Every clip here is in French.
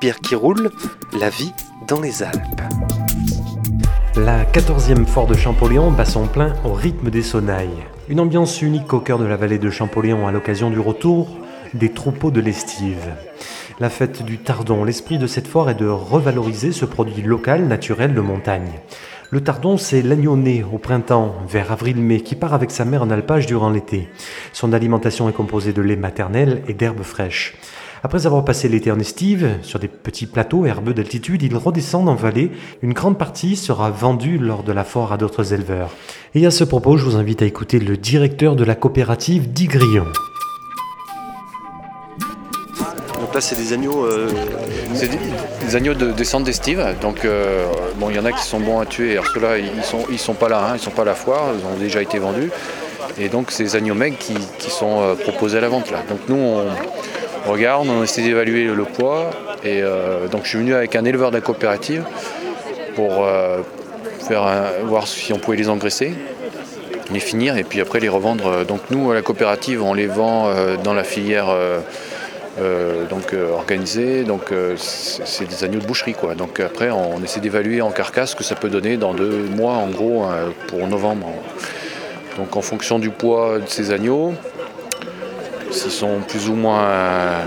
Pierre qui roule, la vie dans les Alpes. La 14e fort de Champollion bat son plein au rythme des sonnailles. Une ambiance unique au cœur de la vallée de Champollion à l'occasion du retour des troupeaux de l'estive. La fête du tardon, l'esprit de cette foire est de revaloriser ce produit local, naturel de montagne. Le tardon, c'est l'agneau né au printemps, vers avril-mai, qui part avec sa mère en alpage durant l'été. Son alimentation est composée de lait maternel et d'herbes fraîches. Après avoir passé l'été en estive, sur des petits plateaux herbeux d'altitude, ils redescendent en vallée. Une grande partie sera vendue lors de la foire à d'autres éleveurs. Et à ce propos, je vous invite à écouter le directeur de la coopérative d'Igrillon. Donc là, c'est des agneaux. euh, C'est des, des agneaux de descente d'estive. Donc, euh, bon, il y en a qui sont bons à tuer. Alors ceux-là, ils sont, ils sont pas là, hein, ils sont pas à la foire, ils ont déjà été vendus. Et donc, c'est des agneaux maigres qui, qui sont euh, proposés à la vente là. Donc, nous, on regarde, on essaie d'évaluer le poids. Et euh, donc, je suis venu avec un éleveur de la coopérative pour euh, voir si on pouvait les engraisser, les finir et puis après les revendre. Donc, nous, à la coopérative, on les vend euh, dans la filière. donc euh, organisé, donc c'est des agneaux de boucherie quoi. Donc après on essaie d'évaluer en carcasse ce que ça peut donner dans deux mois en gros pour novembre. Donc en fonction du poids de ces agneaux, s'ils sont plus ou moins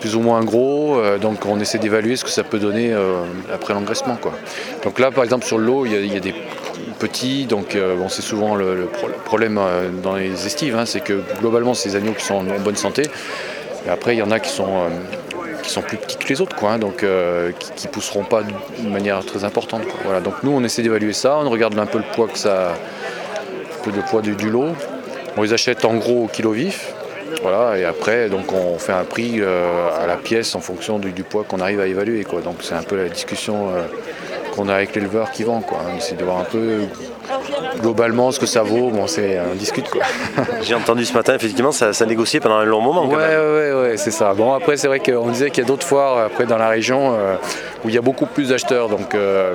plus ou moins gros, euh, donc on essaie d'évaluer ce que ça peut donner euh, après l'engraissement. Donc là par exemple sur le lot il y a, des petits, donc euh, c'est souvent le, le pro- le problème euh, dans les estives, hein, c'est que globalement des agneaux qui sont en bonne santé. Et après, il y en a qui sont, euh, qui sont plus petits que les autres, quoi, hein, donc euh, qui, ne pousseront pas de manière très importante. Voilà, donc nous, on essaie d'évaluer ça, on regarde un peu le poids que ça, le poids du lot. On les achète en gros au kilo vif. Voilà, et après, donc on fait un prix euh, à la pièce en fonction du, du poids qu'on arrive à évaluer. Quoi. Donc c'est un peu la discussion euh, qu'on a avec l'éleveur qui vend. Quoi. On essaie de voir un peu globalement ce que ça vaut. Bon, c'est on discute quoi. J'ai entendu ce matin, effectivement, ça, ça négociait pendant un long moment. Ouais, ouais, ouais, c'est ça. Bon, après, c'est vrai qu'on disait qu'il y a d'autres foires après dans la région euh, où il y a beaucoup plus d'acheteurs. Donc, euh,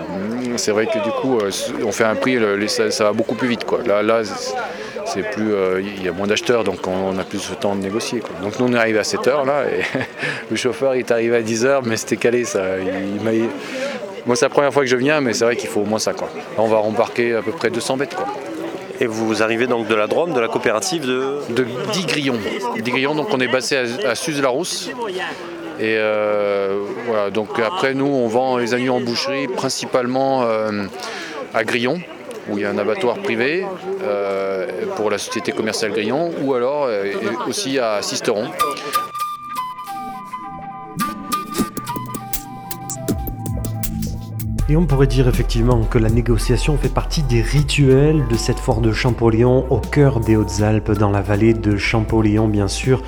c'est vrai que du coup, euh, on fait un prix, ça, ça va beaucoup plus vite. Quoi. Là, là c'est- plus, euh, il y a moins d'acheteurs, donc on, a plus de temps de négocier. quoi. Donc, nous, on est arrivé à 7h là, et le chauffeur il est arrivé à 10h, mais c'était calé ça. Il, m'a- Moi, c'est la première fois que je viens, mais c'est vrai qu'il faut au moins ça. Quoi. Là, on va rembarquer à peu près 200 bêtes. Quoi. Et vous arrivez donc de la Drôme, de la coopérative de. de 10 grillons. 10 grillons, donc on est basé à, à Suze-la-Rousse. Et euh, voilà, donc après nous on vend les agneaux en boucherie principalement euh, à Grillon, où il y a un abattoir privé euh, pour la société commerciale Grillon, ou alors euh, aussi à Sisteron. Et on pourrait dire effectivement que la négociation fait partie des rituels de cette foire de Champollion au cœur des Hautes-Alpes, dans la vallée de Champollion bien sûr.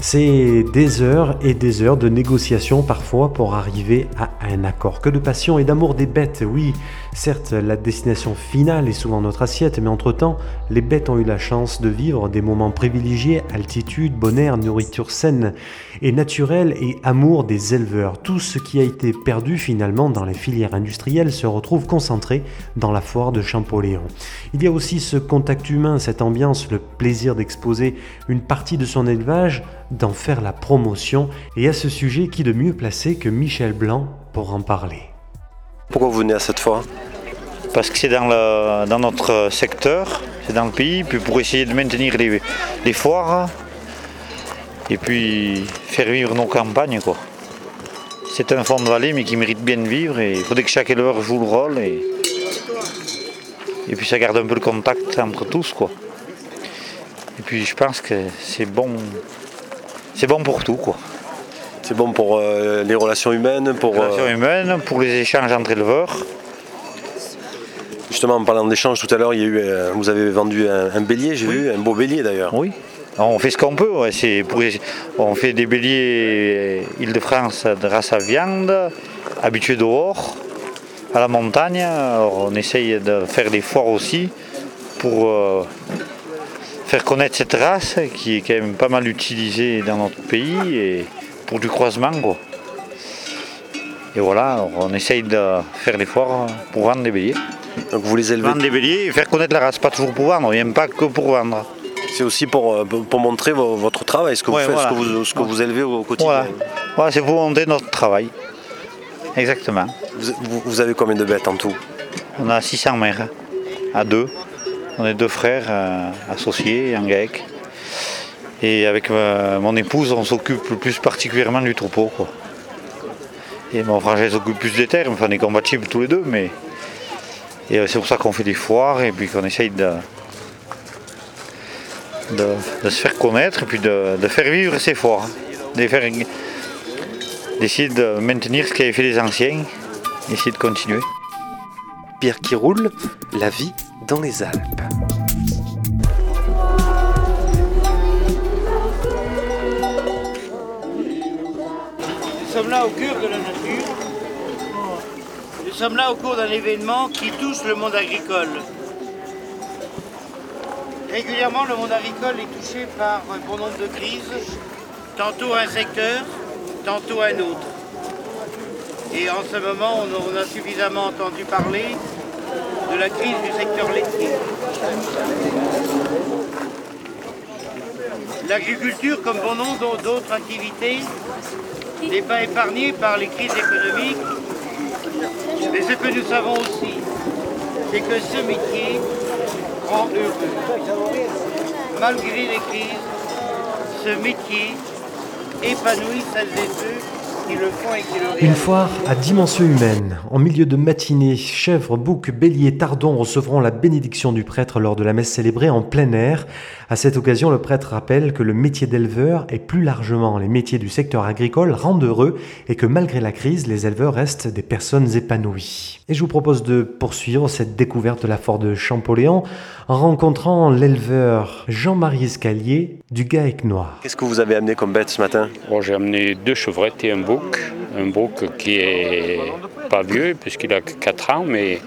C'est des heures et des heures de négociation parfois pour arriver à un accord. Que de passion et d'amour des bêtes, oui. Certes, la destination finale est souvent notre assiette, mais entre-temps, les bêtes ont eu la chance de vivre des moments privilégiés, altitude, bon air, nourriture saine et naturelle et amour des éleveurs. Tout ce qui a été perdu finalement dans les filières industrielles se retrouve concentré dans la foire de Champollion. Il y a aussi ce contact humain, cette ambiance, le plaisir d'exposer une partie de son élevage, d'en faire la promotion, et à ce sujet, qui de mieux placé que Michel Blanc pour en parler? Pourquoi vous venez à cette foire? Parce que c'est dans, notre secteur, c'est dans le pays, puis pour essayer de maintenir les, foires et puis faire vivre nos campagnes. C'est un fond de vallée mais qui mérite bien de vivre et il faudrait que chaque éleveur joue le rôle et, puis ça garde un peu le contact entre tous. quoi. Et puis je pense que c'est bon, c'est bon pour tout. C'est bon pour euh, les relations humaines, pour. Les relations euh, humaines, pour les échanges entre éleveurs. justement, en parlant d'échanges tout à l'heure, il y a eu, euh, vous avez vendu un, un bélier, j'ai vu, un beau bélier d'ailleurs. Oui. On fait ce qu'on peut. ouais, c'est pour- on fait des béliers Île-de-France de race à viande, habitués dehors, à la montagne. Alors, on essaye de faire des foires aussi pour euh, faire connaître cette race qui est quand même pas mal utilisée dans notre pays et pour du croisement. Quoi. Et voilà, on essaye de faire foires pour vendre des béliers. Donc vous les élevez. Vendre des béliers et faire connaître la race, pas toujours pour vendre, on vient pas que pour vendre. C'est aussi pour, euh, pour montrer vo- votre travail, ce que vous faites, voilà. ce, que vous, ce que vous élevez au quotidien. Voilà. Voilà, c'est pour monter notre travail. Exactement. Vous avez combien de bêtes en tout? On a 600 mères, à deux. On est deux frères euh, associés en GAEC. Et avec euh, mon épouse, on s'occupe plus particulièrement du troupeau. quoi. Et mon frangin s'occupe plus des terres, enfin on est compatibles tous les deux, mais et euh, c'est pour ça qu'on fait des foires et puis qu'on essaye de, se faire connaître et puis de, de faire vivre ces foires. D'essayer de maintenir ce qu'avaient fait les anciens, essayer de continuer. Pierre qui roule, la vie dans les Alpes. Sommes là au cœur de la nature. Nous sommes là au cours d'un événement qui touche le monde agricole. Régulièrement, le monde agricole est touché par un bon nombre de crises, tantôt un secteur, tantôt un autre. Et en ce moment, on on a suffisamment entendu parler de la crise du secteur laitier. L'agriculture, comme bon nombre d'autres activités, n'est pas épargnée par les crises économiques. Mais ce que nous savons aussi, c'est que ce métier rend heureux. Malgré les crises, ce métier épanouit celles et ceux Une foire à dimension humaine. En milieu de matinée, chèvres, boucs, béliers, tardons recevront la bénédiction du prêtre lors de la messe célébrée en plein air. À cette occasion, le prêtre rappelle que le métier d'éleveur et plus largement les métiers du secteur agricole rendent heureux et que malgré la crise, les éleveurs restent des personnes épanouies. Et je vous propose de poursuivre cette découverte de la foire de Champollion en rencontrant l'éleveur Jean-Marie Escalier du GAEC Noir. Qu'est-ce que vous avez amené comme bête ce matin? Bon, j'ai amené deux chevrettes et un Un bouc qui est pas vieux puisqu'il a que 4 ans, mais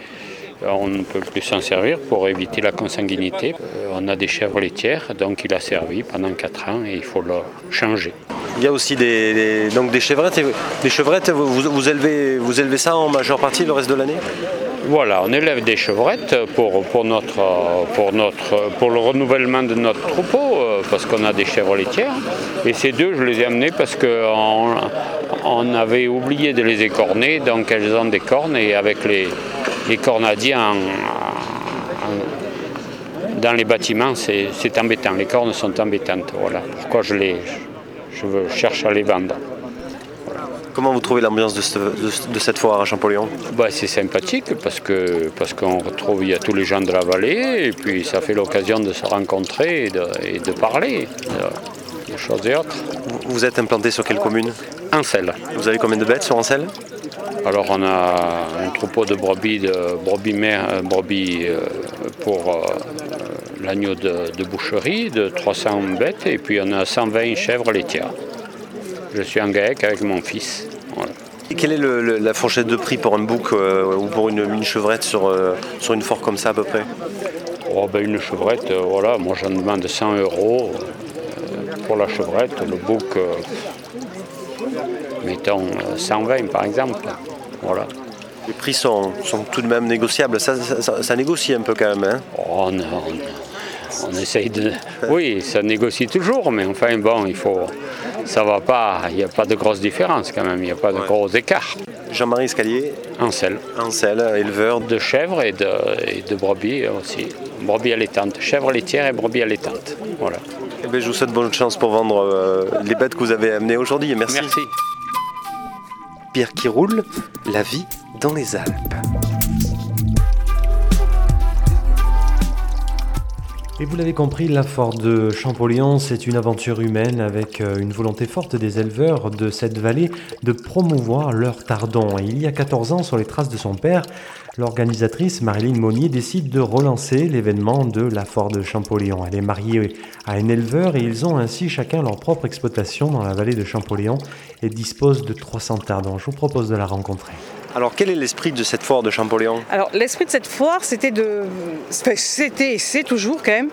on ne peut plus s'en servir pour éviter la consanguinité. Euh, On a des chèvres laitières, donc il a servi pendant 4 ans et il faut le changer. Il y a aussi des, des- donc des chevrettes. et- Les chevrettes, vous, vous- élevez, vous élevez ça en majeure partie le reste de l'année? Voilà, on élève des chevrettes pour, pour, notre, pour, notre, pour le renouvellement de notre troupeau, euh, parce qu'on a des chèvres laitières. Et ces deux, je les ai amenées parce qu'on on avait oublié de les écorner, donc elles ont des cornes, et avec les, les cornadiers en- en- dans les bâtiments, c'est embêtant. Les cornes sont embêtantes. Voilà pourquoi je, les, je veux- cherche à les vendre. Comment vous trouvez l'ambiance de, ce- de- de cette foire à Champollion? Bah, c'est sympathique parce que parce qu'on retrouve il y a tous les gens de la vallée et puis ça fait l'occasion de se rencontrer et de, et de parler de, de choses et autres. vous êtes implanté sur quelle commune? Ancel. Vous avez combien de bêtes sur Ancel Alors on a un troupeau de brebis de brebis mères, euh, brebis euh, pour euh, l'agneau de, de boucherie de 300 bêtes et puis on a 120 chèvres laitières. Je suis en GAEC avec mon fils. Voilà. Et quelle est le- le- la fourchette de prix pour un bouc euh, ou pour une, une chevrette sur, euh, sur une foire comme ça à peu près? Oh, ben, une chevrette, euh, voilà, moi j'en demande 100 euros pour la chevrette, le bouc, mettons euh, 120 par exemple. Voilà. Les prix sont, sont tout de même négociables. Ça, ça- ça- ça négocie un peu quand même. hein Oh, non, on, on essaye de. Oui, ça négocie toujours, mais enfin bon, il faut. Ça va pas, il n'y a pas de grosse différence quand même, il n'y a pas de gros écarts. Jean-Marie Escalier, En sel. Ancel, éleveur. De chèvres et de, et de brebis aussi. Brebis allaitantes, chèvres laitières et brebis allaitantes. Voilà. Eh ben, je vous souhaite bonne chance pour vendre euh, les bêtes que vous avez amenées aujourd'hui. Merci. Merci. Pierre qui roule, la vie dans les Alpes. Et vous l'avez compris, la foire de Champollion, c'est une aventure humaine avec euh, une volonté forte des éleveurs de cette vallée de promouvoir leur tardon. Et il y a 14 ans, sur les traces de son père, l'organisatrice Marilyn Monnier décide de relancer l'événement de la foire de Champollion. Elle est mariée à un éleveur et ils ont ainsi chacun leur propre exploitation dans la vallée de Champollion et disposent de 300 tardons. Je vous propose de la rencontrer. Alors quel est l'esprit de cette foire de Champollion Alors l'esprit de cette foire, c'était de, c'était c'est toujours quand même,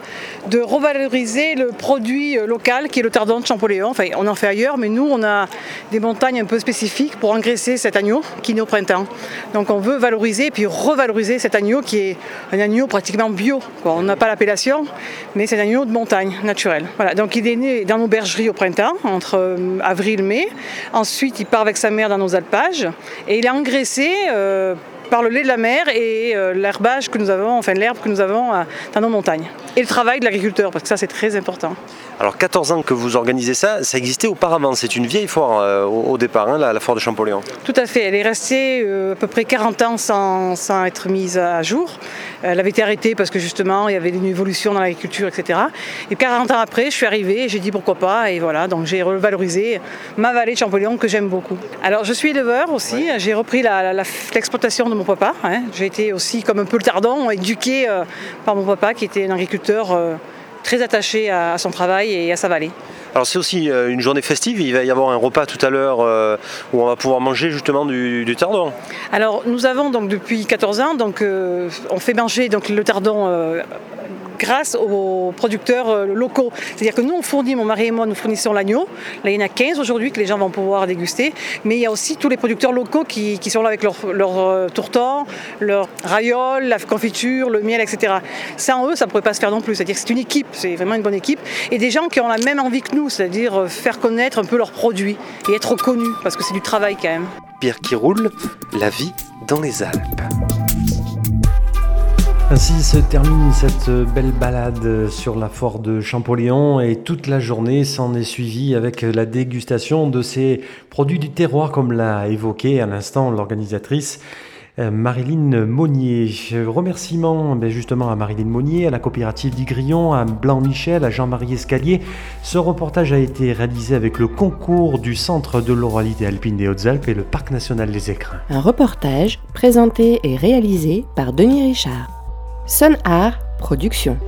de revaloriser le produit local qui est le tardon de Champollion. Enfin, on en fait ailleurs, mais nous, on a des montagnes un peu spécifiques pour engraisser cet agneau qui naît au printemps. Donc on veut valoriser et puis revaloriser cet agneau qui est un agneau pratiquement bio. On n'a pas l'appellation, mais c'est un agneau de montagne naturel. Voilà. Donc il est né dans nos bergeries au printemps, entre euh, avril et mai. Ensuite, il part avec sa mère dans nos alpages et il est engraissé. Euh, par le lait de la mer et euh, l'herbage que nous avons, enfin l'herbe que nous avons dans nos montagnes. Et le travail de l'agriculteur, parce que ça c'est très important. Alors 14 ans que vous organisez ça, ça existait auparavant, c'est une vieille foire euh, au, départ, hein, la, foire de Champollion. Tout à fait, elle est restée euh, à peu près 40 ans sans, sans, être mise à jour. Elle avait été arrêtée parce que justement il y avait une évolution dans l'agriculture, etc. Et 40 ans après, je suis arrivée et j'ai dit pourquoi pas, et voilà, donc j'ai revalorisé ma vallée de Champollion que j'aime beaucoup. Alors je suis éleveur aussi, j'ai repris l'exploitation de mon papa. Hein. J'ai été aussi comme un peu le tardon, éduqué euh, par mon papa qui était un agriculteur très attaché à, son travail et à sa vallée. Alors c'est aussi euh, une journée festive, il va y avoir un repas tout à l'heure euh, où on va pouvoir manger justement du, tardon. Alors nous avons donc depuis 14 ans, donc, euh, on fait manger donc, le tardon grâce aux producteurs euh, locaux. C'est-à-dire que nous, on fournit, mon mari et moi, nous fournissons l'agneau. Là, il y en a 15 aujourd'hui que les gens vont pouvoir déguster. Mais il y a aussi tous les producteurs locaux qui, sont là avec leur, leur euh, tourton, leur la confiture, le miel, etc. Sans eux, ça ne pourrait pas se faire non plus. C'est-à-dire que c'est une équipe, c'est vraiment une bonne équipe. Et des gens qui ont la même envie que nous, c'est-à-dire euh, faire connaître un peu leurs produits et être connus, parce que c'est du travail quand même. Pierre qui roule, la vie dans les Alpes. Ainsi se termine cette belle balade sur la forêt de Champollion et toute la journée s'en est suivie avec la dégustation de ces produits du terroir comme l'a évoqué à l'instant l'organisatrice euh, Marilyn Monnier. Remerciements ben, justement à Marilyn Monnier, à la coopérative d'Igrillon, à Blanc-Michel, à Jean-Marie Escalier. Ce reportage a été réalisé avec le concours du Centre de l'oralité alpine des Hautes-Alpes et le Parc national des Écrins. Un reportage présenté et réalisé par Denis Richard. Sun Art Production.